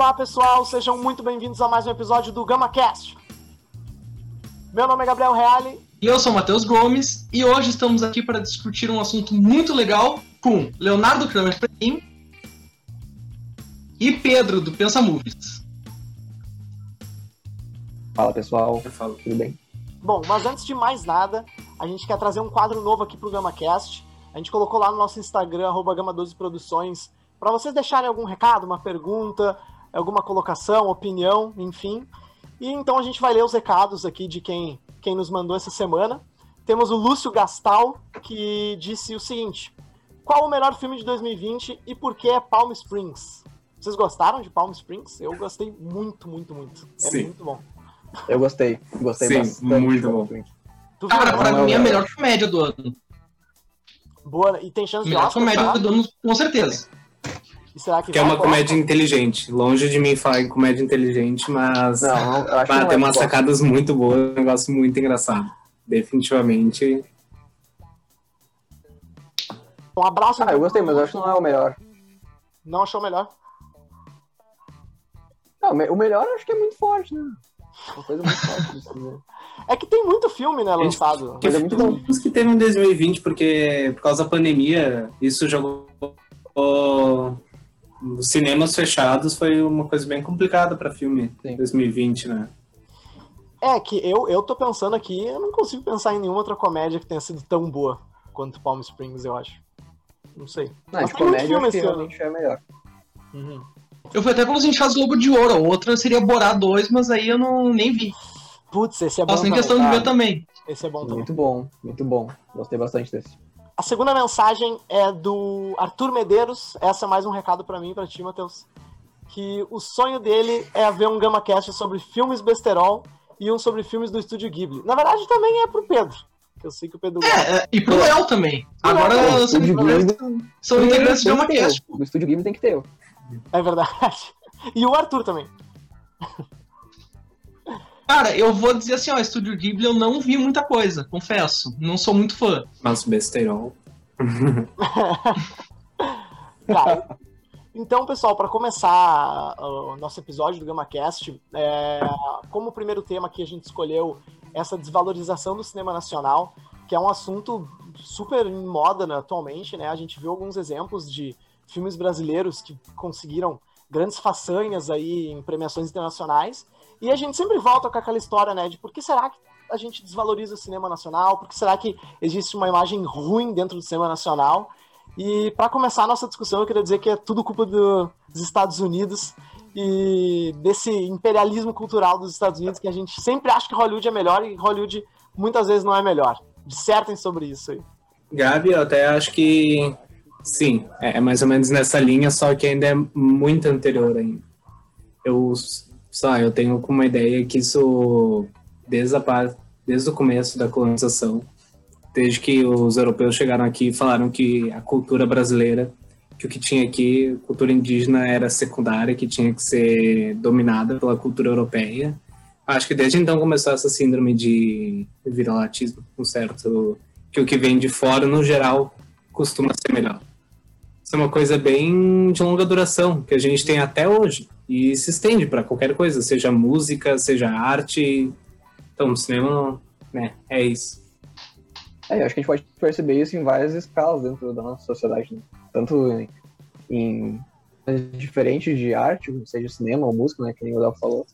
Olá pessoal, sejam muito bem-vindos a mais um episódio do GamaCast. Meu nome é Gabriel Reale. E eu sou o Matheus Gomes, e hoje estamos aqui para discutir um assunto muito legal com Leonardo Kramer e Pedro do Pensa Movies. Fala pessoal, tudo bem? Bom, mas antes de mais nada, a gente quer trazer um quadro novo aqui pro GamaCast. A gente colocou lá no nosso Instagram, arroba Gama12 Produções, para vocês deixarem algum recado, uma pergunta, alguma colocação, opinião, enfim. E então a gente vai ler os recados aqui de quem, quem nos mandou essa semana. Temos o Lúcio Gastal, que disse o seguinte: Qual o melhor filme de 2020 e por que é Palm Springs? Vocês gostaram de Palm Springs? Eu gostei muito, muito, muito. É Sim. muito bom. Eu gostei, gostei Sim, bastante. muito bom. Tu Cara, pra mim é a melhor comédia do ano. Boa, e tem chance de Melhor Oscar, comédia tá? do ano, com certeza. E será que Que é uma comédia inteligente. Longe de mim falar em comédia inteligente, mas Não, não, eu acho que bah, tem é umas sacadas muito boas, um negócio muito engraçado. Definitivamente. Um abraço. Ah, eu gostei, mas eu acho que não é o melhor. Não achou melhor? Não, o melhor eu acho que é muito forte, né? Uma coisa muito forte. Isso, né? É que tem muito filme, né, Gente, lançado. Mas é muito bom. Os que teve em 2020, porque por causa da pandemia, isso jogou os cinemas fechados foi uma coisa bem complicada pra filme Sim. 2020, né? É que eu, eu tô pensando aqui, eu não consigo pensar em nenhuma outra comédia que tenha sido tão boa quanto Palm Springs, eu acho. Não sei. Não, Mas de tem comédia eu acho que realmente é melhor. Uhum. Eu fui até gente faz Globo de Ouro, a outra seria Borá 2, mas aí eu não nem vi. Putz, esse é bom nem também. questão de ver também. Esse é bom também. Muito bom, muito bom. Gostei bastante desse. A segunda mensagem é do Arthur Medeiros. Essa é mais um recado pra mim, pra ti, Matheus. Que o sonho dele é ver um GamaCast sobre filmes besterol e um sobre filmes do Estúdio Ghibli. Na verdade, também é pro Pedro. Que eu sei que o Pedro gosta. É, e pro Léo também. Agora Pô, o são, Estúdio Ghibli são integrantes de tem uma que ter. cast. O Estúdio Ghibli tem que ter. É verdade. E o Arthur também. Cara, eu vou dizer assim, ó, Estúdio Ghibli eu não vi muita coisa, confesso. Não sou muito fã. Mas besterol. Cara, então, pessoal, para começar uh, o nosso episódio do GamaCast, é, como primeiro tema que a gente escolheu essa desvalorização do cinema nacional, que é um assunto super em moda né, atualmente, né? A gente viu alguns exemplos de filmes brasileiros que conseguiram grandes façanhas aí em premiações internacionais, e a gente sempre volta com aquela história, né, de por que será que a gente desvaloriza o cinema nacional, por que será que existe uma imagem ruim dentro do cinema nacional, e para começar a nossa discussão, eu queria dizer que é tudo culpa do- dos Estados Unidos e desse imperialismo cultural dos Estados Unidos que a gente sempre acha que Hollywood é melhor e Hollywood muitas vezes não é melhor. Dissertem sobre isso aí. Gabi, eu até acho que sim, é é mais ou menos nessa linha, só que ainda é muito anterior ainda. Eu só eu tenho como ideia que isso desde a desde o começo da colonização, desde que os europeus chegaram aqui e falaram que a cultura brasileira, que o que tinha aqui, cultura indígena era secundária, que tinha que ser dominada pela cultura europeia. Acho que desde então começou essa síndrome de viralatismo, um certo que o que vem de fora, no geral, costuma ser melhor. Isso é uma coisa bem de longa duração, que a gente tem até hoje, e se estende para qualquer coisa, seja música, seja arte. Então, cinema, né, é isso. É, eu acho que a gente pode perceber isso em várias escalas dentro da nossa sociedade, né? Tanto em, em diferentes de arte, seja cinema ou música, né? Que nem o Léo falou.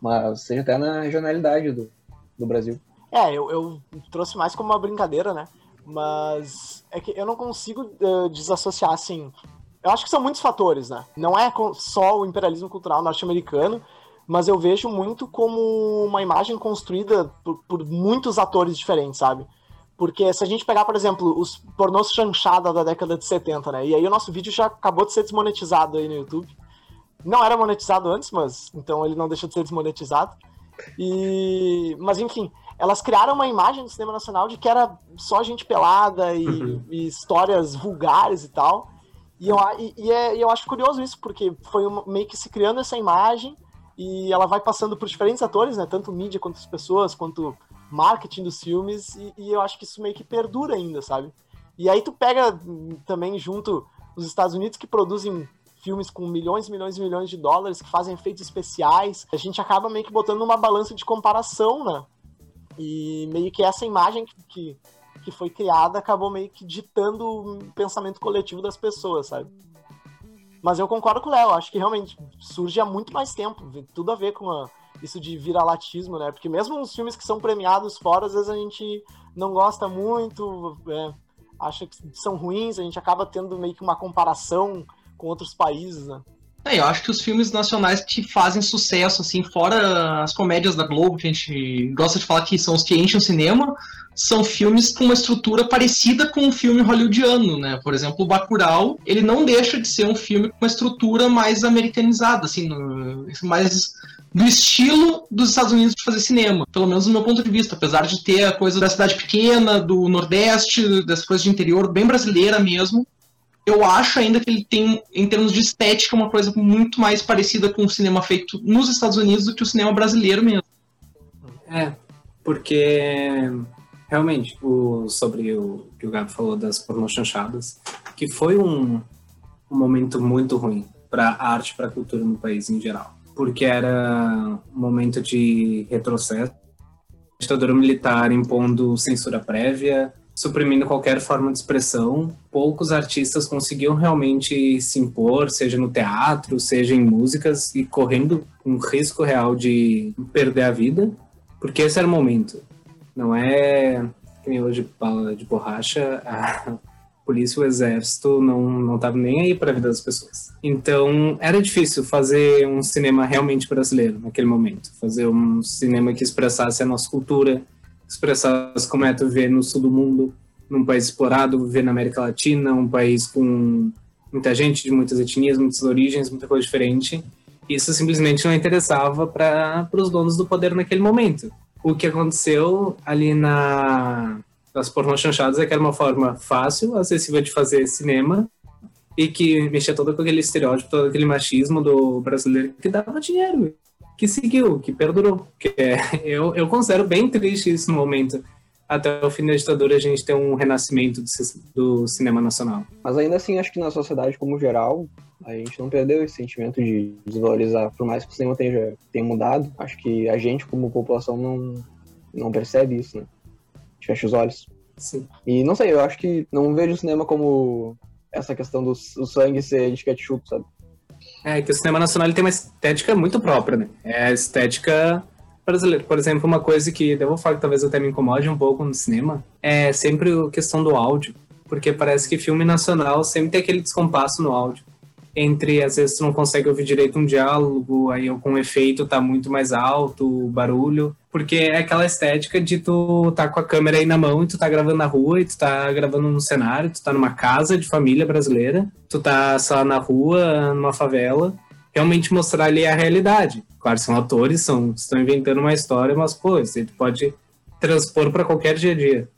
Mas seja até na regionalidade do, do Brasil. É, eu, eu trouxe mais como uma brincadeira, né? Mas é que eu não consigo eh, desassociar, assim. Eu acho que são muitos fatores, né? Não é só o imperialismo cultural norte-americano, mas eu vejo muito como uma imagem construída por, por muitos atores diferentes, sabe? Porque se a gente pegar, por exemplo, os pornôs chanchada da década de 70, né? E aí o nosso vídeo já acabou de ser desmonetizado aí no YouTube. Não era monetizado antes, mas então ele não deixou de ser desmonetizado. E, mas enfim, elas criaram uma imagem do cinema nacional de que era só gente pelada e, Uhum. e histórias vulgares e tal. E eu, e, e é- eu acho curioso isso, porque foi uma- meio que se criando essa imagem e ela vai passando por diferentes atores, né? Tanto mídia quanto as pessoas, quanto marketing dos filmes, e, e eu acho que isso meio que perdura ainda, sabe? E aí tu pega hum, também junto os Estados Unidos que produzem filmes com milhões, milhões e milhões de dólares que fazem efeitos especiais. A gente acaba meio que botando numa balança de comparação, né? E meio que essa imagem que, que, que foi criada acabou meio que ditando o pensamento coletivo das pessoas, sabe? Mas eu concordo com o Léo, acho que realmente surge há muito mais tempo, tem tudo a ver com a, isso de viralatismo, né? Porque mesmo os filmes que são premiados fora, às vezes a gente não gosta muito, é, acha que são ruins, a gente acaba tendo meio que uma comparação com outros países, né? É, eu acho que os filmes nacionais que fazem sucesso, assim, fora as comédias da Globo, que a gente gosta de falar que são os que enchem o cinema, são filmes com uma estrutura parecida com um filme hollywoodiano, né? Por exemplo, o Bacurau, ele não deixa de ser um filme com uma estrutura mais americanizada, assim, no, mais do estilo dos Estados Unidos de fazer cinema, pelo menos do meu ponto de vista, apesar de ter a coisa da cidade pequena, do Nordeste, das coisas de interior, bem brasileira mesmo, eu acho ainda que ele tem, em termos de estética, uma coisa muito mais parecida com o cinema feito nos Estados Unidos do que o cinema brasileiro mesmo. É, porque realmente, o, sobre o que o Gabi falou das pornochanchadas, que foi um, um momento muito ruim para a arte, para a cultura no país em geral, porque era um momento de retrocesso, ditadura militar impondo censura prévia, suprimindo qualquer forma de expressão. Poucos artistas conseguiam realmente se impor, seja no teatro, seja em músicas, e correndo um risco real de perder a vida, porque esse era o momento. Não é que hoje bala de borracha, a polícia e o exército não estavam nem aí para a vida das pessoas. Então era difícil fazer um cinema realmente brasileiro naquele momento, fazer um cinema que expressasse a nossa cultura, expressadas como é tu viver no sul do mundo, num país explorado, viver na América Latina, um país com muita gente de muitas etnias, muitas origens, muita coisa diferente. Isso simplesmente não interessava para os donos do poder naquele momento. O que aconteceu ali na das pornochanchadas é que era uma forma fácil, acessível de fazer cinema e que mexia todo com aquele estereótipo, todo aquele machismo do brasileiro que dava dinheiro que seguiu, que perdurou. Que é, eu, eu considero bem triste isso no momento. Até o fim da ditadura a gente tem um renascimento do, do cinema nacional. Mas ainda assim, acho que na sociedade como geral, a gente não perdeu esse sentimento de desvalorizar, por mais que o cinema tenha, tenha mudado. Acho que a gente, como população, não, não percebe isso, né? A gente fecha os olhos. Sim. E não sei, eu acho que não vejo o cinema como essa questão do, do sangue ser de ketchup, sabe? É, que o cinema nacional tem uma estética muito própria, né? É a estética brasileira. Por exemplo, uma coisa que eu vou falar que talvez até me incomode um pouco no cinema é sempre a questão do áudio. Porque parece que filme nacional sempre tem aquele descompasso no áudio entre às vezes tu não consegue ouvir direito um diálogo, aí com um efeito tá muito mais alto, o barulho, porque é aquela estética de tu tá com a câmera aí na mão e tu tá gravando na rua, e tu tá gravando num cenário, tu tá numa casa de família brasileira, tu tá só na rua, numa favela, realmente mostrar ali a realidade. Claro, são atores, são, estão inventando uma história, mas pô, isso tu pode transpor para qualquer dia a dia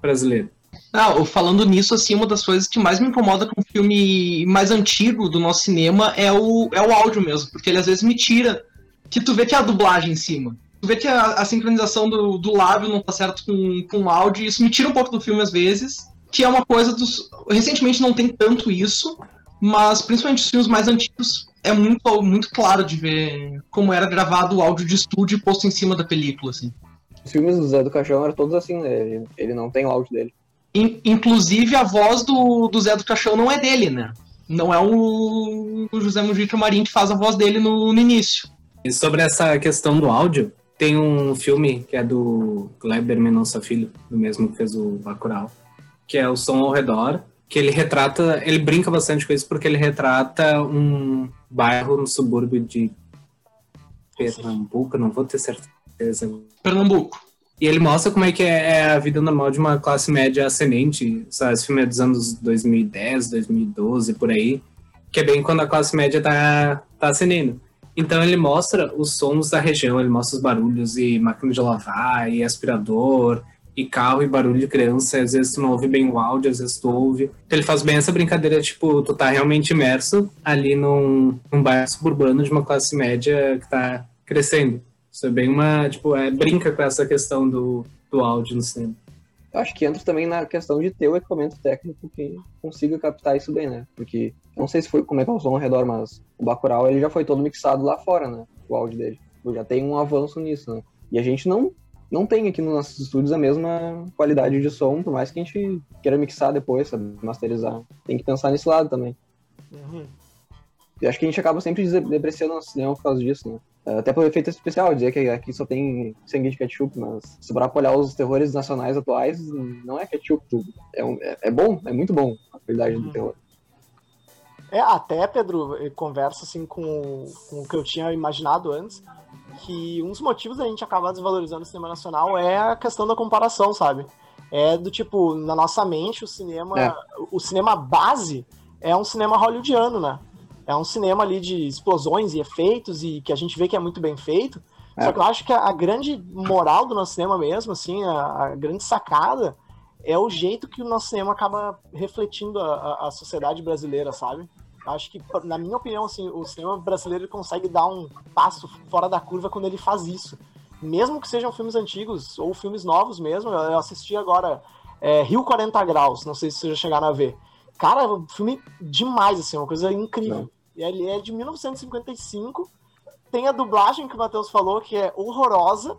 brasileiro. Ah, falando nisso, assim, uma das coisas que mais me incomoda com o filme mais antigo do nosso cinema é o, é o áudio mesmo, porque ele às vezes me tira que tu vê que é a dublagem em cima. Tu vê que a, a sincronização do, do lábio não tá certo com, com o áudio, e isso me tira um pouco do filme às vezes, que é uma coisa dos. Recentemente não tem tanto isso, mas principalmente os filmes mais antigos é muito, muito claro de ver como era gravado o áudio de estúdio e posto em cima da película, assim. Os filmes do Zé do Caixão eram todos assim, né? Ele, ele não tem o áudio dele. Inclusive, a voz do, do Zé do Caixão não é dele, né? Não é o, o José Mujica Marim que faz a voz dele no, no início. E sobre essa questão do áudio, tem um filme que é do Kleber Mendonça Filho, do mesmo que fez o Bacurau, que é O Som ao Redor, que ele retrata, ele brinca bastante com isso porque ele retrata um bairro no subúrbio de Pernambuco, não vou ter certeza. Pernambuco. E ele mostra como é que é, é a vida normal de uma classe média ascendente. Sabe? Esse filme é dos anos 2010, 2012, por aí. Que é bem quando a classe média tá, tá ascendendo. Então ele mostra os sons da região, ele mostra os barulhos e máquina de lavar, e aspirador, e carro e barulho de criança. Às vezes tu não ouve bem o áudio, às vezes tu ouve. Então ele faz bem essa brincadeira, tipo, tu tá realmente imerso ali num, num bairro suburbano de uma classe média que tá crescendo. Isso é bem uma, tipo, é, brinca com essa questão do, do áudio no cinema. Eu acho que entra também na questão de ter o equipamento técnico que consiga captar isso bem, né? Porque eu não sei se foi como é que é o som ao redor, mas o Bacurau ele já foi todo mixado lá fora, né? O áudio dele. Já tem um avanço nisso, né? E a gente não não tem aqui nos nossos estúdios a mesma qualidade de som, por mais que a gente queira mixar depois, sabe? Masterizar. Tem que pensar nesse lado também. Uhum. E acho que a gente acaba sempre depreciando o cinema por causa disso, né? Até por efeito especial, dizer que aqui só tem sangue de ketchup, mas se for olhar os terrores nacionais atuais, não é ketchup tudo. É, um, é, é, bom, é muito bom a qualidade uhum. do terror. É, até, Pedro, conversa assim com, com o que eu tinha imaginado antes, que um dos motivos da gente acabar desvalorizando o cinema nacional é a questão da comparação, sabe? É do tipo, na nossa mente, o cinema, é. o cinema base é um cinema hollywoodiano, né? É um cinema ali de explosões e efeitos e que a gente vê que é muito bem feito. É. Só que eu acho que a, a, grande moral do nosso cinema mesmo, assim, a, a, grande sacada é o jeito que o nosso cinema acaba refletindo a, a sociedade brasileira, sabe? Acho que, na minha opinião, assim, o cinema brasileiro consegue dar um passo fora da curva quando ele faz isso. Mesmo que sejam filmes antigos ou filmes novos mesmo, eu assisti agora é, Rio 40 Graus, não sei se vocês já chegaram a ver. Cara, é um filme demais, assim, uma coisa incrível. Não. Ele é de 1955. Tem a dublagem que o Matheus falou, que é horrorosa.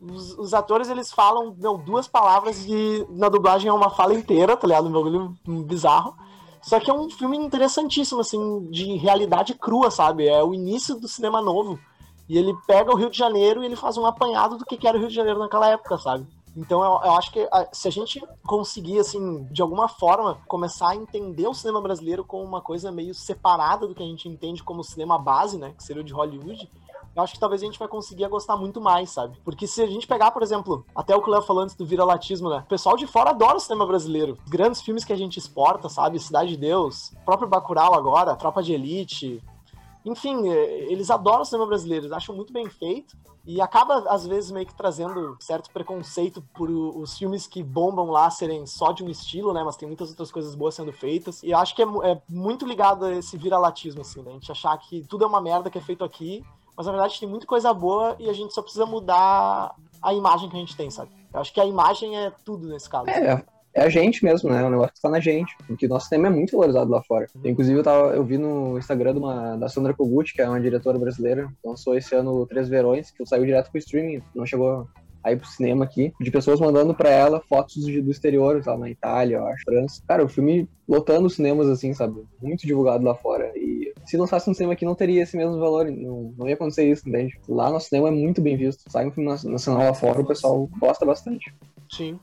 Os, os, atores, eles falam, meu, duas palavras e na dublagem é uma fala inteira, tá ligado? Um bagulho bizarro. Só que é um filme interessantíssimo, assim, de realidade crua, sabe? É o início do cinema novo. E ele pega o Rio de Janeiro e ele faz um apanhado do que era o Rio de Janeiro naquela época, sabe? Então eu, eu, acho que se a gente conseguir, assim, de alguma forma, começar a entender o cinema brasileiro como uma coisa meio separada do que a gente entende como cinema base, né? Que seria o de Hollywood, eu acho que talvez a gente vai conseguir gostar muito mais, sabe? Porque se a gente pegar, por exemplo, até o que o Léo falou antes do viralatismo, né? O pessoal de fora adora o cinema brasileiro. Os grandes filmes que a gente exporta, sabe? Cidade de Deus, próprio Bacurau agora, Tropa de Elite, enfim, é, eles adoram o cinema brasileiro, eles acham muito bem feito e acaba, às vezes, meio que trazendo certo preconceito por os filmes que bombam lá serem só de um estilo, né? Mas tem muitas outras coisas boas sendo feitas. E acho que é, é muito ligado a esse viralatismo, assim, né? A gente achar que tudo é uma merda que é feito aqui, mas na verdade tem muita coisa boa e a gente só precisa mudar a imagem que a gente tem, sabe? Eu acho que a imagem é tudo nesse caso. É, é a gente mesmo, né? O negócio que tá na gente. Porque nosso cinema é muito valorizado lá fora. Inclusive, eu, tava, eu vi no Instagram de uma, da Sandra Kogut, que é uma diretora brasileira, lançou esse ano Três Verões, que saiu direto pro streaming, não chegou aí pro cinema aqui, de pessoas mandando para ela fotos do, do exterior, lá na Itália, eu acho, França. Cara, o filme lotando os cinemas, assim, sabe? Muito divulgado lá fora. E se lançasse um cinema aqui, não teria esse mesmo valor. Não, não ia acontecer isso, entende? Lá no cinema é muito bem visto. Sai um filme nacional lá fora, o pessoal gosta bastante. Sim.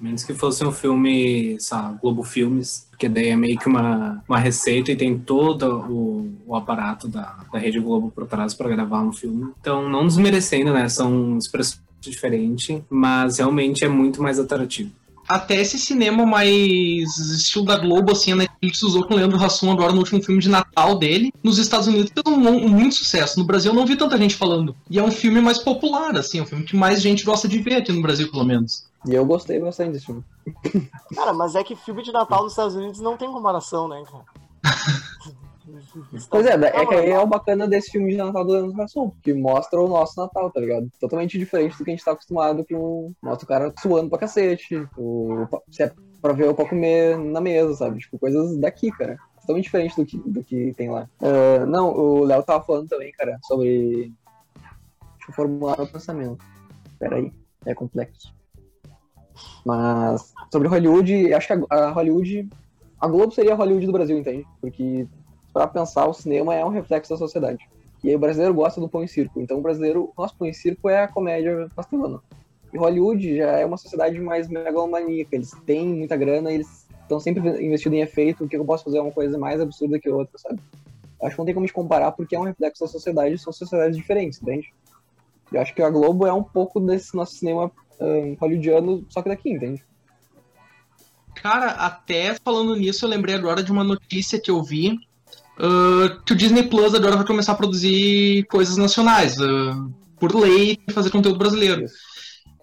Menos que fosse um filme, sabe, Globo Filmes, porque daí é meio que uma, uma receita e tem todo o, o aparato da, da Rede Globo por trás para gravar um filme. Então, não desmerecendo, né? São expressões diferentes, mas realmente é muito mais atrativo até esse cinema mais estilo da Globo, assim, a Netflix usou com o Leandro Hassum agora no último filme de Natal dele. Nos Estados Unidos fez um, um, muito sucesso. No Brasil eu não vi tanta gente falando. E é um filme mais popular, assim, é um filme que mais gente gosta de ver aqui no Brasil, pelo menos. E eu gostei bastante desse filme. Cara, mas é que filme de Natal nos Estados Unidos não tem comparação, né, cara? Pois é, é que aí é o bacana desse filme de Natal do Leandro Hassum, que mostra o nosso Natal, tá ligado? Totalmente diferente do que a gente tá acostumado com. Mostra o cara suando pra cacete, o, se é pra ver ou pra comer na mesa, sabe? Tipo, coisas daqui, cara. Totalmente diferente do que, do que tem lá. Uh, não, o Léo tava falando também, cara, sobre. Deixa eu formular meu pensamento. Peraí, é complexo. Mas sobre Hollywood, acho que a, Hollywood. A Globo seria a Hollywood do Brasil, entende? Porque, para pensar, o cinema é um reflexo da sociedade. E aí o brasileiro gosta do pão em circo. Então o brasileiro, nosso pão em circo é a comédia pastelana. E Hollywood já é uma sociedade mais megalomaníaca. Eles têm muita grana, eles estão sempre investindo em efeito. O que eu posso fazer é uma coisa mais absurda que outra, sabe? Acho que não tem como te comparar porque é um reflexo da sociedade, são sociedades diferentes, entende? Eu acho que a Globo é um pouco desse nosso cinema um, hollywoodiano, só que daqui, entende? Cara, até falando nisso, eu lembrei agora de uma notícia que eu vi uh, que o Disney Plus agora vai começar a produzir coisas nacionais, uh, por lei, fazer conteúdo brasileiro. Isso.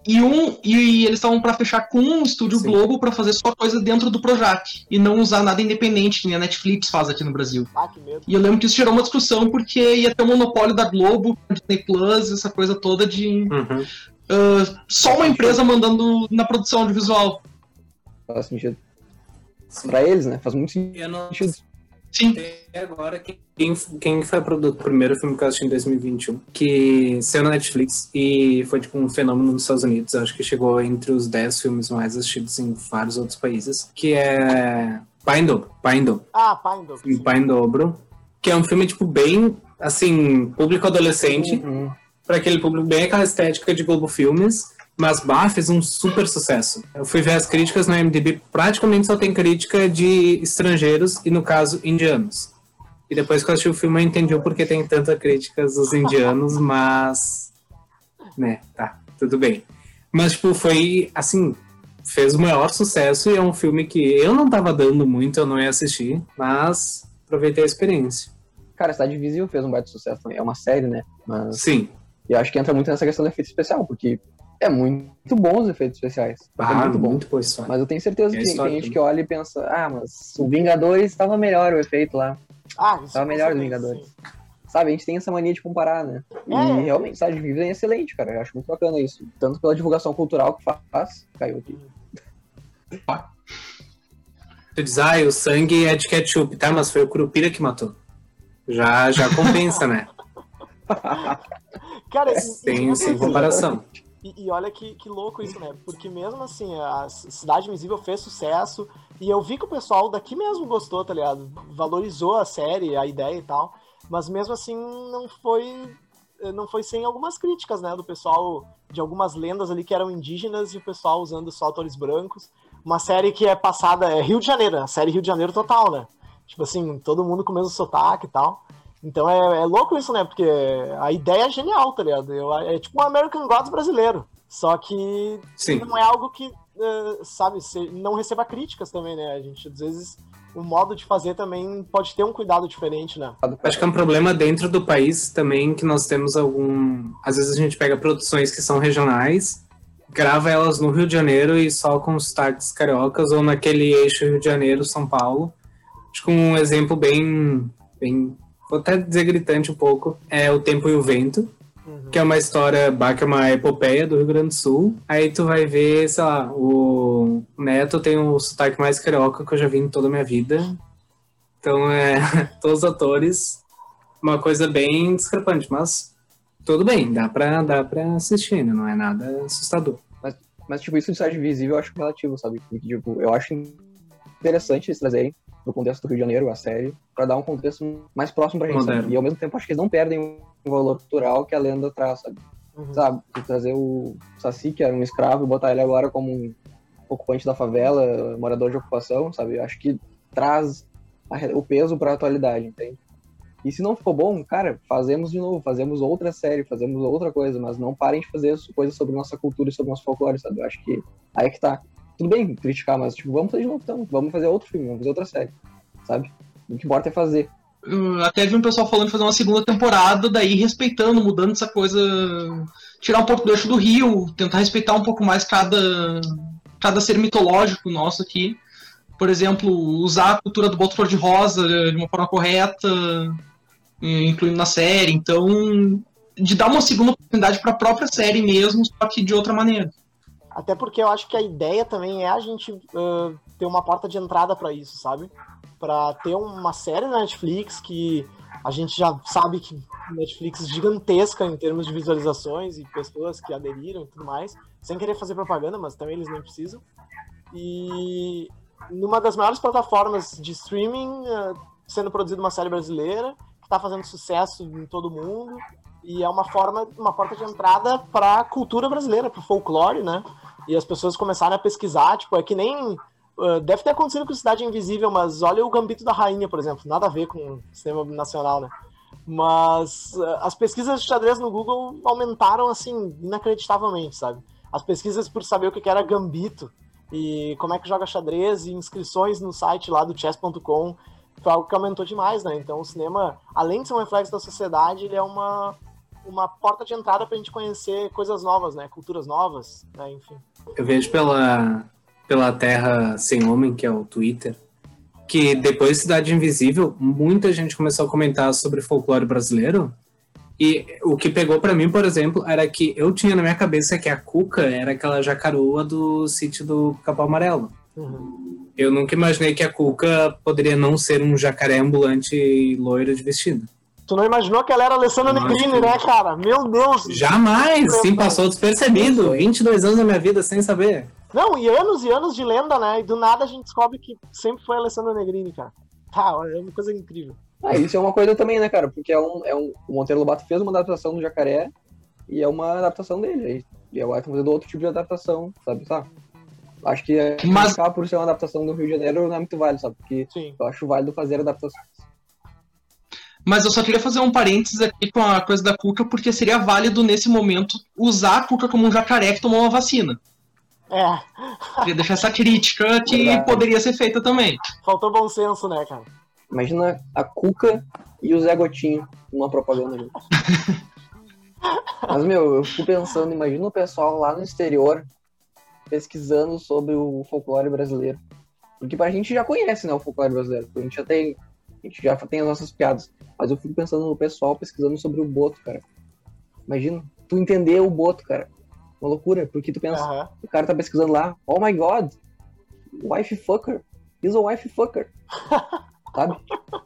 E, um, e eles estavam para fechar com um estúdio Sim. Globo para fazer só coisa dentro do Projac e não usar nada independente, que nem a Netflix faz aqui no Brasil. Ah, que medo. E eu lembro que isso gerou uma discussão porque ia ter o um monopólio da Globo, Disney Plus, essa coisa toda de. Uhum. Uh, só uma empresa mandando na produção audiovisual. Faz sentido. Pra eles, né? Faz muito não sentido. Sim. sei agora quem, quem foi o primeiro filme que eu assisti em 2021, que saiu na Netflix e foi tipo um fenômeno nos Estados Unidos. Acho que chegou entre os 10 filmes mais assistidos em vários outros países, que é Pai em Dobro. Pai em Dobro. Ah, Pai em Dobro. Pai em Dobro. Que é um filme, tipo, bem, assim, público adolescente. Uhum. Para aquele público bem aquela estética de Globo Filmes, mas Bah fez um super sucesso. Eu fui ver as críticas no IMDb, praticamente só tem crítica de estrangeiros e, no caso, indianos. E depois que eu assisti o filme, eu entendi o porquê tem tanta críticas dos indianos, mas. Né, tá, tudo bem. Mas, tipo, foi assim. Fez o maior sucesso e é um filme que eu não tava dando muito, eu não ia assistir, mas aproveitei a experiência. Cara, Cidade Invisível fez um baita sucesso também. É uma série, né? Mas Sim, eu acho que entra muito nessa questão do efeito especial, porque é muito bom os efeitos especiais. é ah, muito bom. muito boa história. Mas eu tenho certeza É que tem gente também. que olha e pensa, ah, mas o Vingadores estava melhor o efeito lá. Ah, isso Tava melhor do certeza, Vingadores. sim. Sabe, a gente tem essa mania de comparar, né? E É. realmente, Cidade Invisível é excelente, cara. Eu acho muito bacana isso. Tanto pela divulgação cultural que faz. Caiu aqui. Tu diz, ah, o sangue é de ketchup, tá? Mas foi o Curupira que matou. Já, já compensa, né? Cara, e- e, Sem, tipo sem assim, comparação. E, e olha que, que louco isso, né? Porque mesmo assim, a Cidade Invisível fez sucesso. E eu vi que o pessoal daqui mesmo gostou, tá ligado? Valorizou a série, a ideia e tal. Mas mesmo assim, não foi. Não foi sem algumas críticas, né? Do pessoal, de algumas lendas ali que eram indígenas e o pessoal usando só atores brancos. Uma série que é passada, é Rio de Janeiro, né? série Rio de Janeiro total, né? Tipo assim, todo mundo com o mesmo sotaque e tal. Então é, é louco isso, né? Porque a ideia é genial, tá ligado? Eu- é tipo um American Gods brasileiro. Só que Sim. não é algo que, eh, sabe, se- não receba críticas também, né? A gente, às vezes, o modo de fazer também pode ter um cuidado diferente, né? Acho que é um problema dentro do país também que nós temos algum. Às vezes a gente pega produções que são regionais, grava elas no Rio de Janeiro e só com os sotaques cariocas ou naquele eixo Rio de Janeiro, São Paulo. Acho que um exemplo bem. bem vou até dizer gritante um pouco é O Tempo e o Vento. Uhum. que é uma história, que é uma epopeia do Rio Grande do Sul. Aí tu vai ver, sei lá, o Neto tem o sotaque mais carioca que eu já vi em toda a minha vida. Então é, todos os atores, uma coisa bem discrepante, mas tudo bem, dá pra, dá pra assistir, né? Não é nada assustador. Mas, tipo, isso de Cidade Invisível eu acho relativo, sabe? Porque, tipo, eu acho interessante eles trazerem no contexto do Rio de Janeiro, a série, pra dar um contexto mais próximo pra gente, sabe? E ao mesmo tempo acho que eles não perdem o valor cultural que a lenda traz, sabe? Uhum. Sabe? Trazer o Saci, que era um escravo, e botar ele agora como um ocupante da favela, morador de ocupação, sabe? Eu acho que traz a o peso pra atualidade, entende? E se não ficou bom, cara, fazemos de novo, fazemos outra série, fazemos outra coisa, mas não parem de fazer coisas sobre nossa cultura e sobre nosso folclore, sabe? Eu acho que aí é que tá. Tudo bem criticar, mas tipo, vamos fazer de novo então, vamos fazer outro filme, vamos fazer outra série, sabe? O que importa é fazer. Eu até vi um pessoal falando de fazer uma segunda temporada, daí respeitando, mudando essa coisa. Tirar um pouco do eixo do Rio, tentar respeitar um pouco mais cada, cada ser mitológico nosso aqui. Por exemplo, usar a cultura do Boto de Rosa de uma forma correta, incluindo na série. Então, de dar uma segunda oportunidade para a própria série mesmo, só que de outra maneira. Até porque eu acho que a ideia também é a gente ah, ter uma porta de entrada pra isso, sabe? Pra ter uma série na Netflix que a gente já sabe que Netflix gigantesca em termos de visualizações e pessoas que aderiram e tudo mais, sem querer fazer propaganda, mas também eles nem precisam. E numa das maiores plataformas de streaming, sendo produzida uma série brasileira, que tá fazendo sucesso em todo mundo, e é uma forma, uma porta de entrada para a cultura brasileira, para o folclore, né? E as pessoas começaram a pesquisar, tipo, é que nem uh, deve ter acontecido com Cidade Invisível, mas olha o Gambito da Rainha, por exemplo, nada a ver com o cinema nacional, né? Mas uh, as pesquisas de xadrez no Google aumentaram assim inacreditavelmente, sabe? As pesquisas por saber o que era Gambito e como é que joga xadrez e inscrições no site lá do chess.com foi algo que aumentou demais, né? Então o cinema, além de ser um reflexo da sociedade, ele é uma uma porta de entrada pra gente conhecer coisas novas, né? Culturas novas, né? Enfim. Eu vejo pela, pela Terra Sem Homem, que é o Twitter, que depois de Cidade Invisível, muita gente começou a comentar sobre folclore brasileiro E o que pegou pra mim, por exemplo, era que eu tinha na minha cabeça que a Cuca era aquela jacaroa do sítio do Capão Amarelo. Uhum. Eu nunca imaginei que a Cuca poderia não ser um jacaré ambulante loiro de vestido. Tu não imaginou que ela era Alessandra Negrini, né, cara? Meu Deus! Jamais! Sim, passou despercebido. 22 anos da minha vida sem saber. Não, e anos e anos de lenda, né? E do nada a gente descobre que sempre foi Alessandra Negrini, cara. Tá, é uma coisa incrível. Ah, isso é uma coisa também, né, cara? Porque é um, é um, o Monteiro Lobato fez uma adaptação do Jacaré e é uma adaptação dele. E agora estão fazendo outro tipo de adaptação, sabe? Sabe? Acho que é, Mas- ficar por ser uma adaptação do Rio de Janeiro não é muito válido, sabe? Porque Sim. eu acho válido fazer adaptações. Mas eu só queria fazer um parênteses aqui com a coisa da Cuca, porque seria válido nesse momento usar a Cuca como um jacaré que tomou uma vacina. É, Queria deixar essa crítica que Verdade. poderia ser feita também. faltou bom senso, né, cara? Imagina a Cuca e o Zé Gotinho numa propaganda juntos. Mas, meu, eu fico pensando, imagina o pessoal lá no exterior pesquisando sobre o folclore brasileiro. Porque a gente já conhece, né, o folclore brasileiro. A gente já tem, a gente já tem as nossas piadas. Mas eu fico pensando no pessoal pesquisando sobre o boto, cara. Imagina, tu entender o boto, cara. Uma loucura, porque tu pensa, Aham. o cara tá pesquisando lá, oh my god, wife fucker, he's a wife fucker. sabe?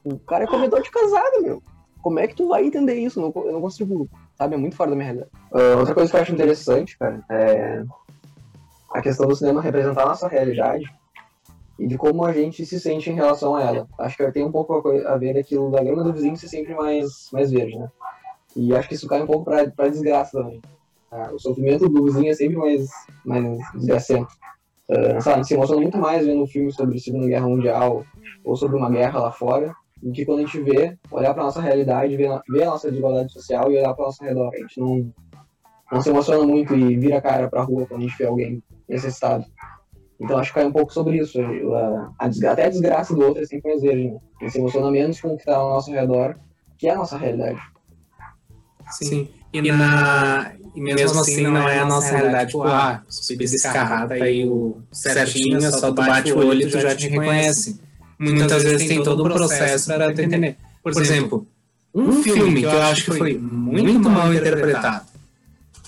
O cara é comedor de casado, meu. Como é que tu vai entender isso? Eu não, eu não consigo, sabe? É muito fora da minha realidade. Ah, outra coisa que eu acho interessante, cara, é a questão do cinema representar a nossa realidade e de como a gente se sente em relação a ela. Acho que tem um pouco a ver aquilo da grama do vizinho ser sempre mais, mais verde, né? E acho que isso cai um pouco pra, pra desgraça também. Ah, o sofrimento do vizinho é sempre mais, mais desgracento. Uh, sabe, a gente se emociona muito mais vendo um filme sobre a Segunda Guerra Mundial ou sobre uma guerra lá fora do que quando a gente vê, olhar pra nossa realidade, ver, ver a nossa desigualdade social e olhar pra nossa redor. A gente não, não se emociona muito e vira a cara pra rua quando a gente vê alguém necessitado. Então acho que cai um pouco sobre isso. A, a desgra- até a desgraça do outro é sempre mais verde. Né? A gente se emociona menos com o que tá ao nosso redor, que é a nossa realidade. Sim. E, na... e mesmo assim não é a nossa realidade. Tipo, ah, subir esse carrado aí o certinho, é só tu bate o olho e tu já te reconhece. Muitas vezes tem todo um processo para tu entender. Por exemplo, um filme que eu acho que foi muito mal interpretado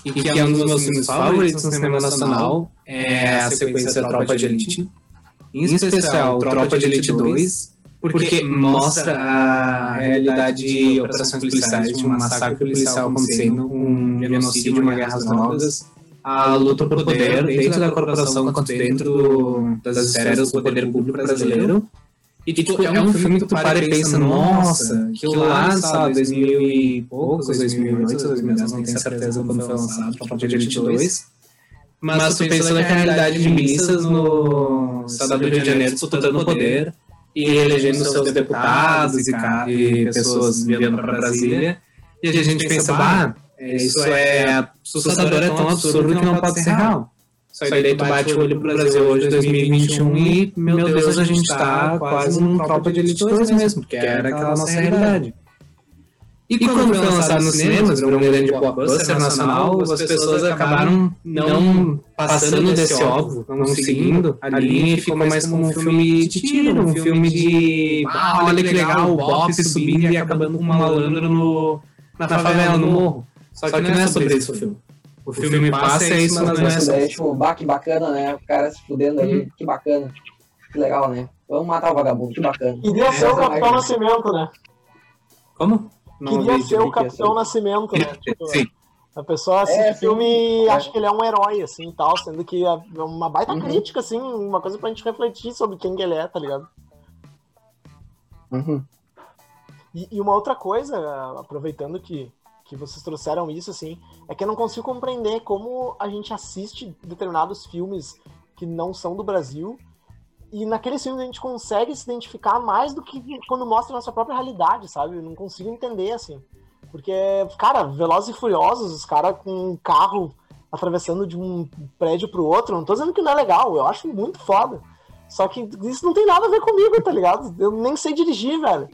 e que é um dos meus filmes favoritos no cinema nacional é a sequência Tropa de Elite. Em especial, Tropa de Elite 2, porque mostra a realidade de operações policiais, de um massacre policial acontecendo, um genocídio, uma guerra às drogas, a luta por poder dentro da corporação quanto dentro das esferas do poder público brasileiro. E tipo, é um filme que tu para e pensa, nossa, que lá, sabe, 2000 e poucos, 2008, 2010, não tenho certeza quando foi lançado, Tropa de Elite 2. Mas tu pensa na realidade de milícias no estado do Rio de Janeiro disputando o poder e elegendo seus deputados e, e pessoas vindo para Brasília. E a gente pensa, bah, isso é assustador, é tão absurdo que não pode ser real. Que daí tu bate o olho pro Brasil hoje, 2021, e, meu Deus, a gente tá quase num Tropa de Elite 2 mesmo, porque era aquela nossa realidade. E quando foi lançado nos cinemas, virou um grande blockbuster nacional, as pessoas acabaram não passando desse óbvio, não seguindo a linha e ficou mais como um filme de tiro, um filme de ah, olha que legal, o Bop subindo e acabando com um malandro no, na favela, no morro. Só que não é sobre isso o filme. O filme passa é isso, mas não é isso. tipo, bah, que bacana, né? O cara se fudendo ali, que bacana. Que legal, né? Vamos matar o vagabundo, que bacana. Queria ser o Essa Capitão. Nascimento, né? Como? Não Queria ser o Capitão ser. Nascimento, né? Tipo, Sim. A pessoa assiste É, o filme e acha que ele é um herói, assim, e tal, sendo que é uma baita Uhum. crítica, assim, uma coisa pra gente refletir sobre quem que ele é, tá ligado? Uhum. E, e uma outra coisa, aproveitando que, que vocês trouxeram isso, assim, é que eu não consigo compreender como a gente assiste determinados filmes que não são do Brasil e naqueles filmes a gente consegue se identificar mais do que quando mostra a nossa própria realidade, sabe? Eu não consigo entender, assim. Porque, cara, Velozes e Furiosos, os caras com um carro atravessando de um prédio pro outro, não tô dizendo que não é legal, eu acho muito foda. Só que isso não tem nada a ver comigo, tá ligado? Eu nem sei dirigir, velho.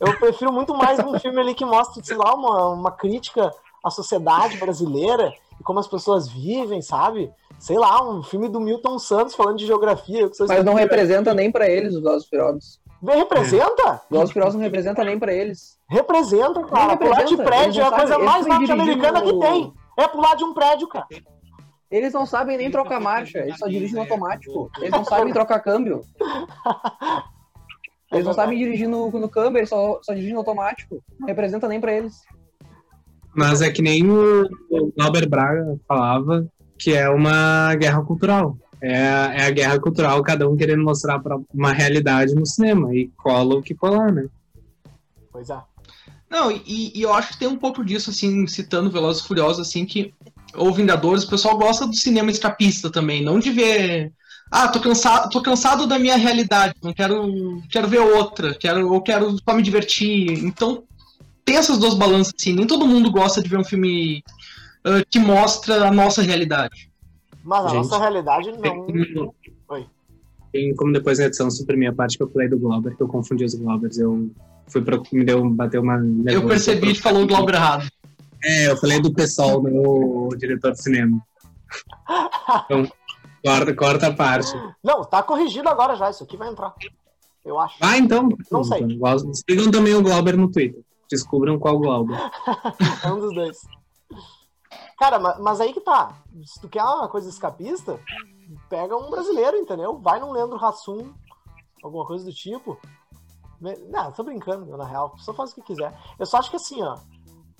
Eu prefiro muito mais um filme ali que mostra, sei lá, uma, uma crítica à sociedade brasileira e como as pessoas vivem, sabe? Sei lá, um filme do Milton Santos falando de geografia. Mas não representa nem pra eles os Velozes Furiosos. Representa? Velozes Furiosos não representa nem pra eles. Representa, cara. Não Pular de representa, prédio é a coisa mais norte-americana que tem. É pular de um prédio, cara. Eles não sabem nem trocar marcha, eles só dirigem no automático. Eles não sabem trocar câmbio. Eles não sabem dirigir no, no câmbio, eles só, só dirigem no automático. Não representa nem pra eles. Mas é que nem o, Glauber Braga falava que é uma guerra cultural. É, a- é a guerra cultural, cada um querendo mostrar pra uma realidade no cinema. E cola o que colar, né? Pois é. Não, e, e eu acho que tem um pouco disso, assim, citando Velozes e Furiosos, assim, que ou Vingadores, o pessoal gosta do cinema escapista também, não de ver. Ah, tô cansado, tô cansado da minha realidade, não quero, quero ver outra, quero, ou quero só me divertir. Então, tem essas duas balanças, assim, nem todo mundo gosta de ver um filme ah, que mostra a nossa realidade. Mas a Gente. nossa realidade Tem, não. Oi. tem como depois na edição suprimir a parte que eu falei do Glauber, que eu confundi os Glaubers. Eu fui pra, me deu, bateu uma. Eu percebi que falou o Glauber errado. É, eu falei do pessoal, o diretor de cinema. Então, corta, corta a parte. Não, tá corrigido agora já. Isso aqui vai entrar. Eu acho. Ah, então. Não sei. Sigam também o Glauber no Twitter. Descubram qual Glauber. É um dos dois. Cara, ma- mas aí que tá. Se tu quer uma coisa escapista, pega um brasileiro, entendeu? Vai num Leandro Hassum, alguma coisa do tipo. Não, tô brincando, na real. Só faz o que quiser. Eu só acho que assim, ó.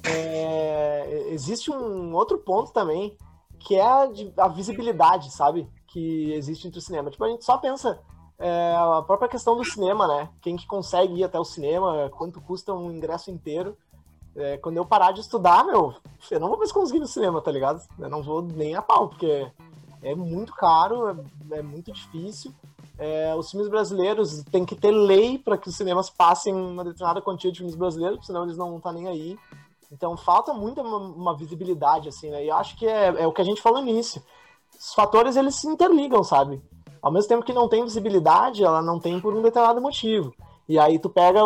é, Existe um outro ponto também, que é a, a visibilidade, sabe? Que existe entre o cinema. Tipo, a gente só pensa. é, a própria questão do cinema, né? Quem que consegue ir até o cinema, quanto custa um ingresso inteiro. É, quando eu parar de estudar, meu, eu não vou mais conseguir ir no cinema, tá ligado? Eu não vou nem a pau, porque é muito caro, é, é muito difícil. É, os filmes brasileiros tem que ter lei para que os cinemas passem uma determinada quantia de filmes brasileiros, senão eles não estão nem aí. Então falta muita uma, visibilidade, assim, né? E eu acho que é, é o que a gente falou no início. Os fatores, eles se interligam, sabe? Ao mesmo tempo que não tem visibilidade, ela não tem por um determinado motivo. E aí tu pega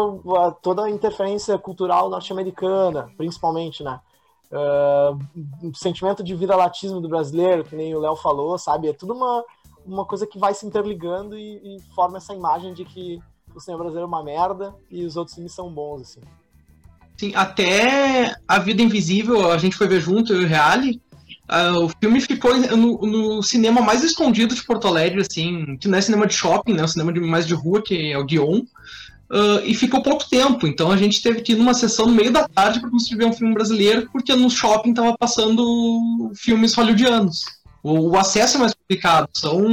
toda a interferência cultural norte-americana, principalmente, né? O sentimento de vira-latismo do brasileiro, que nem o Léo falou, sabe? É tudo uma, uma coisa que vai se interligando e, e forma essa imagem de que o cinema brasileiro é uma merda e os outros filmes são bons, assim. Sim, até A Vida Invisível, a gente foi ver junto, eu e o Reale. ah, o filme ficou no, no cinema mais escondido de Porto Alegre, assim, que não é cinema de shopping, né? É cinema de, mais de rua, que é o Guion. ah, e ficou pouco tempo, então a gente teve que ir numa sessão no meio da tarde para conseguir ver um filme brasileiro, porque no shopping tava passando filmes hollywoodianos. O, o acesso é mais complicado, são.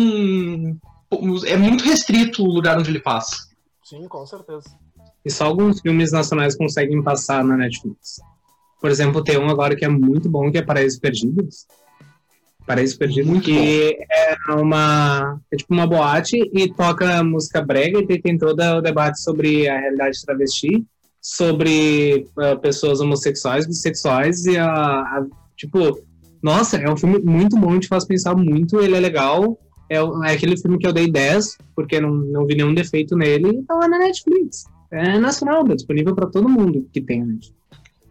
É muito restrito o lugar onde ele passa. Sim, com certeza. E só alguns filmes nacionais conseguem passar na Netflix. Por exemplo, tem um agora que é muito bom, que é Paraísos Perdidos. Paraísos Perdidos, Muito que é uma. É tipo uma boate e toca música brega e tem todo o debate sobre a realidade travesti, sobre ah, pessoas homossexuais, bissexuais e a, a- Tipo, nossa, é um filme muito bom, te faz pensar muito, ele é legal. É, é aquele filme que eu dei 10, porque não, não vi nenhum defeito nele, e tá lá na Netflix. É nacional, é disponível pra todo mundo que tem Netflix.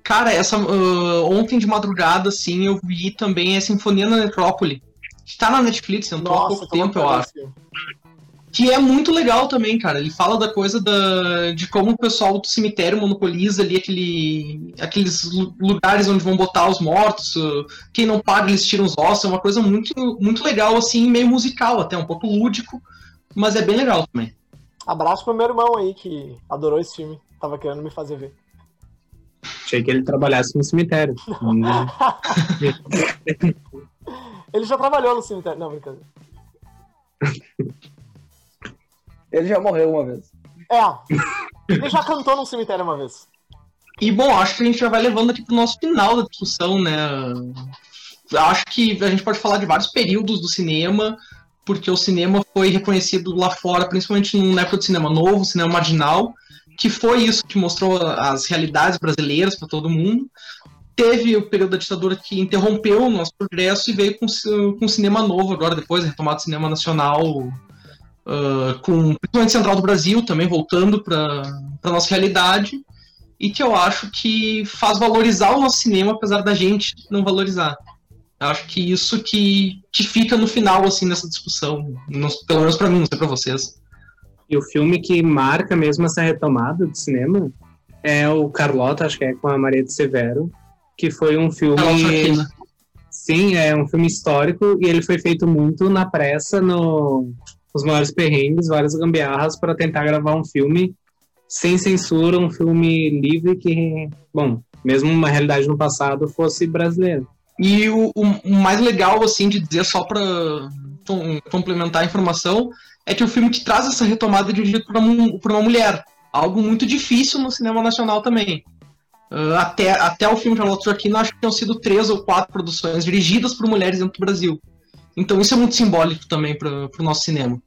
Cara, essa ah, ontem de madrugada, assim, eu vi também a Sinfonia na Necrópole. Que tá na Netflix, entrou há pouco louco tempo, eu acho. filme. Que é muito legal também, cara. Ele fala da coisa da, de como o pessoal do cemitério monopoliza ali aquele, aqueles lu- lugares onde vão botar os mortos. uh, Quem não paga, eles tiram os ossos. É uma coisa muito, muito legal, assim, meio musical até, um pouco lúdico. Mas é bem legal também. Abraço pro meu irmão aí, que adorou esse filme. Tava querendo me fazer ver. Achei que ele trabalhasse no cemitério. Ele já trabalhou no cemitério. Não, brincadeira. Ele já morreu uma vez. É, ele já cantou num cemitério uma vez. E bom, acho que a gente já vai levando aqui pro nosso final da discussão, né? Acho que a gente pode falar de vários períodos do cinema, porque o cinema foi reconhecido lá fora, principalmente na época do cinema novo, cinema marginal, que foi isso que mostrou as realidades brasileiras para todo mundo. Teve o período da ditadura que interrompeu o nosso progresso e veio com, com cinema novo agora, depois, a retomada do cinema nacional, ah, com principalmente Central do Brasil também voltando para a nossa realidade e que eu acho que faz valorizar o nosso cinema, apesar da gente não valorizar. Acho que isso que, que fica no final, assim, nessa discussão, não- pelo menos pra mim, não sei pra vocês. E o filme que marca mesmo essa retomada do cinema é o Carlota, acho que é com a Maria de Severo, que foi um filme. Sim, é um filme histórico e ele foi feito muito na pressa, no, nos maiores perrengues, várias gambiarras para tentar gravar um filme sem censura, um filme livre que, bom, mesmo uma realidade no passado fosse brasileira. E o, o mais legal, assim, de dizer só para complementar a informação, é que o filme te traz essa retomada dirigido por uma, por uma mulher. Algo muito difícil no cinema nacional também. Uh, até, até o filme Charlotte Joaquim, acho que tinham sido três ou quatro produções dirigidas por mulheres dentro do Brasil. Então isso é muito simbólico também para o nosso cinema.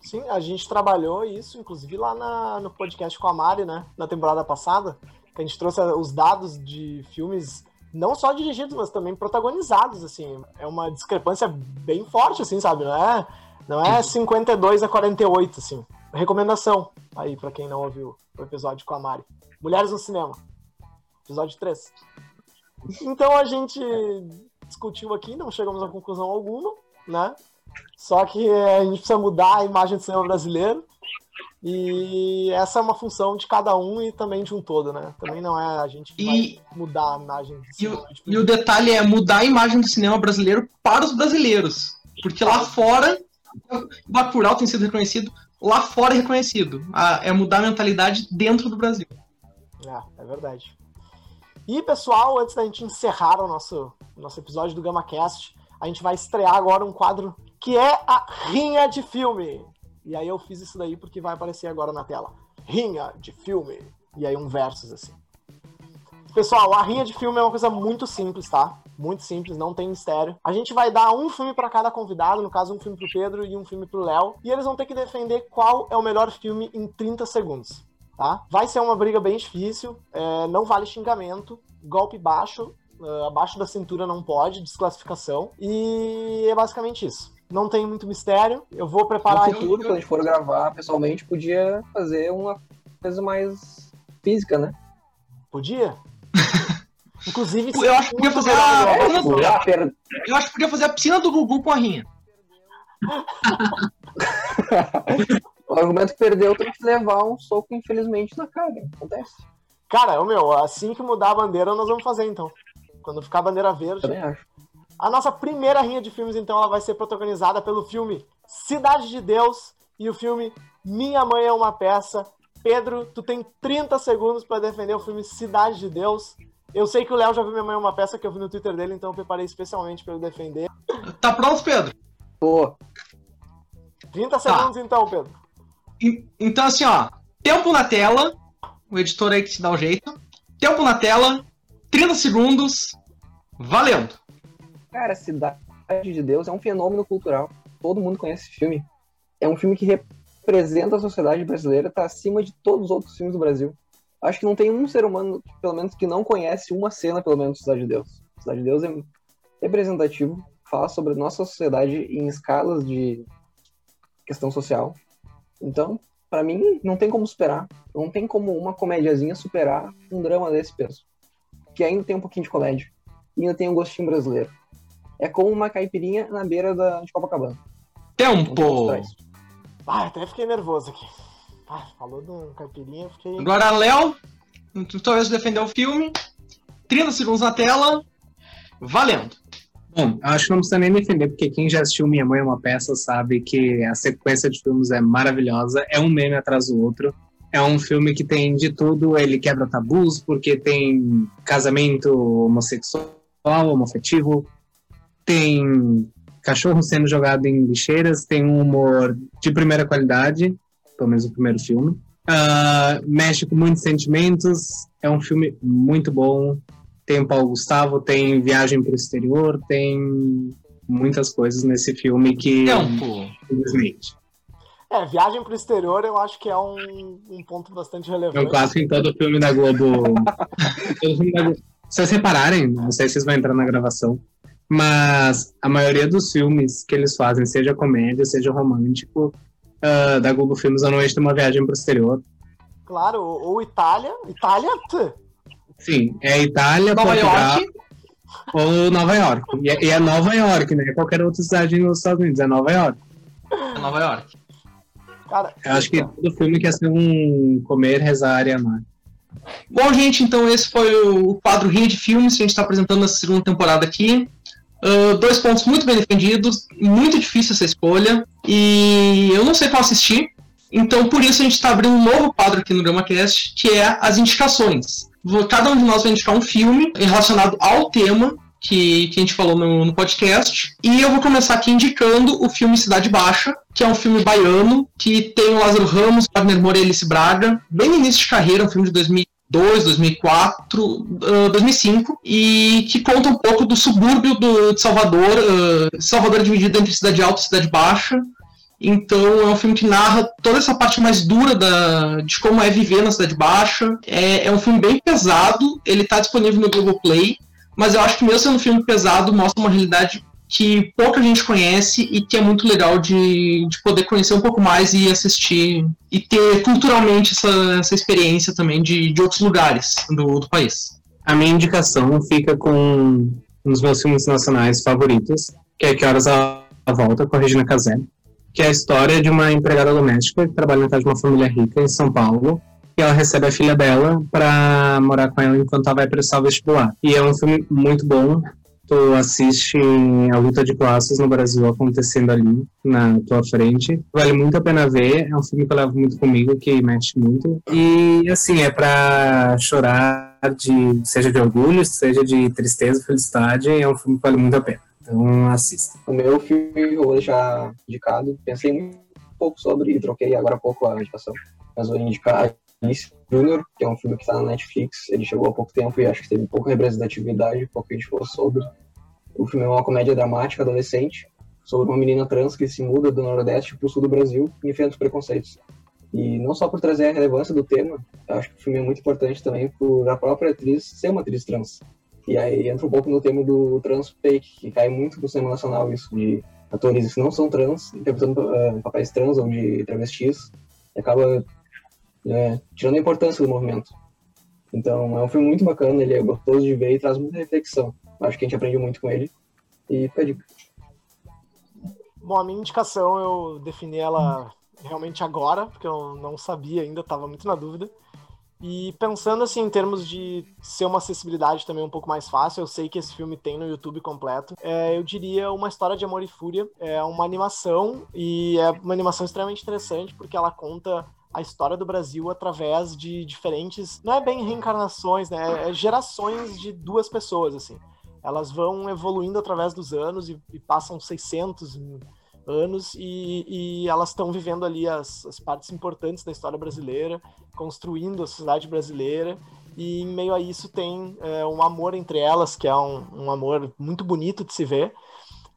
Sim, a gente trabalhou isso, inclusive lá na, no podcast com a Mari, né? Na temporada passada, que a gente trouxe os dados de filmes não só dirigidos, mas também protagonizados, assim. É uma discrepância bem forte, assim, sabe? Não é, não é 52 a 48, assim. Recomendação aí para quem não ouviu o episódio com a Mari. Mulheres no cinema. Episódio 3. Então a gente discutiu aqui, não chegamos a conclusão alguma, né? Só que a gente precisa mudar a imagem do cinema brasileiro. E essa é uma função de cada um e também de um todo, né? Também não é a gente e, mudar a imagem do cinema. E, e o detalhe é mudar a imagem do cinema brasileiro para os brasileiros. Porque lá fora, Bacurau tem sido reconhecido, lá fora é reconhecido. é mudar a mentalidade dentro do Brasil. É, é verdade. E, pessoal, antes da gente encerrar o nosso, nosso episódio do GamaCast, a gente vai estrear agora um quadro que é a Rinha de Filme. E aí eu fiz isso daí porque vai aparecer agora na tela. Rinha de filme. E aí um versus assim. Pessoal, a rinha de filme é uma coisa muito simples, tá? Muito simples, não tem mistério. A gente vai dar um filme para cada convidado, no caso um filme pro Pedro e um filme pro Léo, e eles vão ter que defender qual é o melhor filme em 30 segundos, tá? Vai ser uma briga bem difícil, é, não vale xingamento, golpe baixo, uh, abaixo da cintura não pode, desclassificação, e é basicamente isso não tem muito mistério. Eu vou preparar. No futuro, quando a gente for gravar pessoalmente, podia fazer uma coisa mais física, né? Podia? Inclusive, eu acho que podia fazer a... É, eu acho que podia fazer a piscina do Gugu com a rinha. o argumento que perdeu tem que levar um soco, infelizmente, na cara. Acontece. Cara, meu, assim que mudar a bandeira, nós vamos fazer então. Quando ficar a bandeira verde. Também acho. A nossa primeira rinha de filmes, então, ela vai ser protagonizada pelo filme Cidade de Deus e o filme Minha Mãe é uma Peça. Pedro, tu tem 30 segundos para defender o filme Cidade de Deus. Eu sei que o Léo já viu Minha Mãe é uma Peça que eu vi no Twitter dele, então eu preparei especialmente para ele defender. Tá pronto, Pedro? Pô. 30 segundos tá. então, Pedro. então, assim, ó. Tempo na tela. O editor aí que se dá o jeito. Tempo na tela. 30 segundos. Valendo! Cara, Cidade de Deus é um fenômeno cultural. Todo mundo conhece esse filme. É um filme que representa a sociedade brasileira, tá acima de todos os outros filmes do Brasil. Acho que não tem um ser humano, pelo menos, que não conhece uma cena, pelo menos, de Cidade de Deus. Cidade de Deus é representativo, fala sobre nossa sociedade em escalas de questão social. Então, para mim, não tem como superar. Não tem como uma comédiazinha superar um drama desse peso. Que ainda tem um pouquinho de comédia. E ainda tem um gostinho brasileiro é como uma caipirinha na beira da, de Copacabana. Tempo! Ah, até fiquei nervoso aqui. Ah, falou do caipirinha, fiquei. Agora, Léo, talvez defender o filme. 30 segundos na tela. Valendo! Bom, acho que não precisa nem defender, porque quem já assistiu Minha Mãe é uma Peça sabe que a sequência de filmes é maravilhosa, é um meme atrás do outro. É um filme que tem de tudo, ele quebra tabus, porque tem casamento homossexual, homoafetivo, tem cachorro sendo jogado em lixeiras, tem um humor de primeira qualidade, pelo menos o primeiro filme. Uh, mexe com muitos sentimentos, é um filme muito bom. Tem o Paulo Gustavo, tem Viagem para o Exterior, tem muitas coisas nesse filme que. Tempo! Infelizmente. É, Viagem para o Exterior eu acho que é um, um ponto bastante relevante. É um clássico em todo filme da Globo. Se vocês repararem, não sei se vocês vão entrar na gravação, mas a maioria dos filmes que eles fazem, seja comédia, seja romântico, uh, da Google Filmes, noite tem uma viagem para o exterior. Claro, ou Itália. Itália? Sim, é Itália, Nova Portugal, York. ou Nova York. E é, e é Nova York, né? Qualquer outra cidade nos Estados Unidos, é Nova York. É Nova York. Cara, Eu acho que todo filme quer ser um comer, rezar e amar. Bom, gente, então esse foi o quadro Rinha de Filmes que a gente está apresentando nessa segunda temporada aqui. Uh, dois pontos muito bem defendidos, muito difícil essa escolha, e eu não sei qual assistir, então por isso a gente está abrindo um novo quadro aqui no GramaCast, que é as indicações. Cada um de nós vai indicar um filme relacionado ao tema que, que a gente falou no, no podcast, e eu vou começar aqui indicando o filme Cidade Baixa, que é um filme baiano, que tem o Lázaro Ramos, Wagner Moura e Alice Braga, bem no início de carreira, um filme de 2002, 2004, ah, 2005, e que conta um pouco do subúrbio do, de Salvador. ah, Salvador é dividido entre cidade alta e cidade baixa. Então é um filme que narra toda essa parte mais dura da, de como é viver na cidade baixa. É, é um filme bem pesado, ele está disponível no Google Play, mas eu acho que mesmo sendo um filme pesado, mostra uma realidade que pouca gente conhece e que é muito legal de, de poder conhecer um pouco mais e assistir e ter culturalmente essa, essa experiência também de, de outros lugares do, do país. A minha indicação fica com um dos meus filmes nacionais favoritos, que é Que Horas Ela Volta, com a Regina Casé, que é a história de uma empregada doméstica que trabalha na casa de uma família rica em São Paulo, e ela recebe a filha dela para morar com ela enquanto ela vai prestar o vestibular. E é um filme muito bom, tu assiste a luta de classes no Brasil acontecendo ali na tua frente. Vale muito a pena ver, é um filme que eu levo muito comigo, que mexe muito. E assim, é pra chorar de seja de orgulho, seja de tristeza, felicidade, é um filme que vale muito a pena. Então assista. O meu filme eu vou deixar indicado. Pensei um pouco sobre e troquei agora há pouco a indicação. Mas vou indicar Alice Junior, que é um filme que está na Netflix. Ele chegou há pouco tempo e acho que teve pouca representatividade, pouco a gente falou sobre. O filme é uma comédia dramática adolescente sobre uma menina trans que se muda do Nordeste para o sul do Brasil e enfrenta os preconceitos. E não só por trazer a relevância do tema, acho que o filme é muito importante também por a própria atriz ser uma atriz trans. E aí entra um pouco no tema do trans fake, que cai muito no cinema nacional isso, de atores que não são trans, interpretando eh, papéis trans ou de travestis, e acaba eh, tirando a importância do movimento. Então é um filme muito bacana, ele é gostoso de ver e traz muita reflexão. Acho que a gente aprende muito com ele. E fica dica. Bom, a minha indicação eu defini ela realmente agora, porque eu não sabia ainda, estava muito na dúvida. E pensando assim em termos de ser uma acessibilidade também um pouco mais fácil, eu sei que esse filme tem no YouTube completo. É, eu diria uma história de amor e fúria. É uma animação e é uma animação extremamente interessante porque ela conta a história do Brasil através de diferentes, não é bem reencarnações, né? É gerações de duas pessoas assim. Elas vão evoluindo através dos anos e, e passam 600 anos e, e elas estão vivendo ali as, as, partes importantes da história brasileira, construindo a sociedade brasileira e em meio a isso tem é, um amor entre elas que é um, um, amor muito bonito de se ver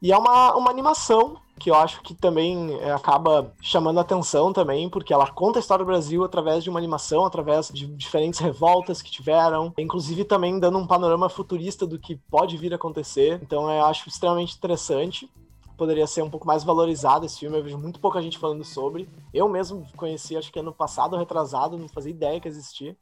e é uma, uma animação que eu acho que também é, acaba chamando atenção também, porque ela conta a história do Brasil através de uma animação, através de diferentes revoltas que tiveram, inclusive também dando um panorama futurista do que pode vir a acontecer. Então eu acho extremamente interessante poderia ser um pouco mais valorizado esse filme. Eu vejo muito pouca gente falando sobre. Eu mesmo conheci, acho que ano passado, retrasado, não fazia ideia que existia.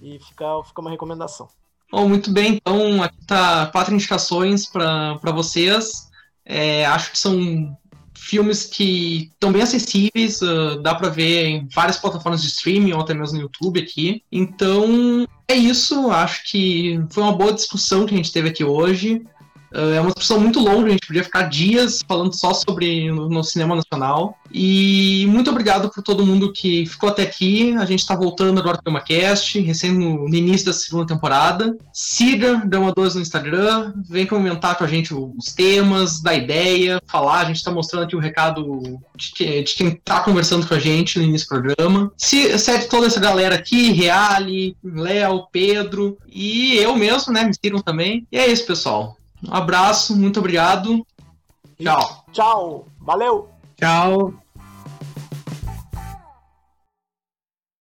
E fica, fica uma recomendação. Bom, muito bem. Então, aqui tá quatro indicações para vocês. É, acho que são filmes que estão bem acessíveis, uh, dá para ver em várias plataformas de streaming ou até mesmo no YouTube aqui. Então, é isso. Acho que foi uma boa discussão que a gente teve aqui hoje. É uma discussão muito longa, a gente podia ficar dias falando só sobre no, cinema nacional. E muito obrigado por todo mundo que ficou até aqui. A gente está voltando agora para o Cast, recém no, início da segunda temporada. Siga Drama 2 no Instagram, vem comentar com a gente os temas, dar ideia, falar. A gente está mostrando aqui o recado de, de quem está conversando com a gente no início do programa. Se, segue toda essa galera aqui, Reale, Léo, Pedro e eu mesmo, né? Me sigam também. E é isso, pessoal. Um abraço, muito obrigado. Tchau. Tchau. Valeu. Tchau.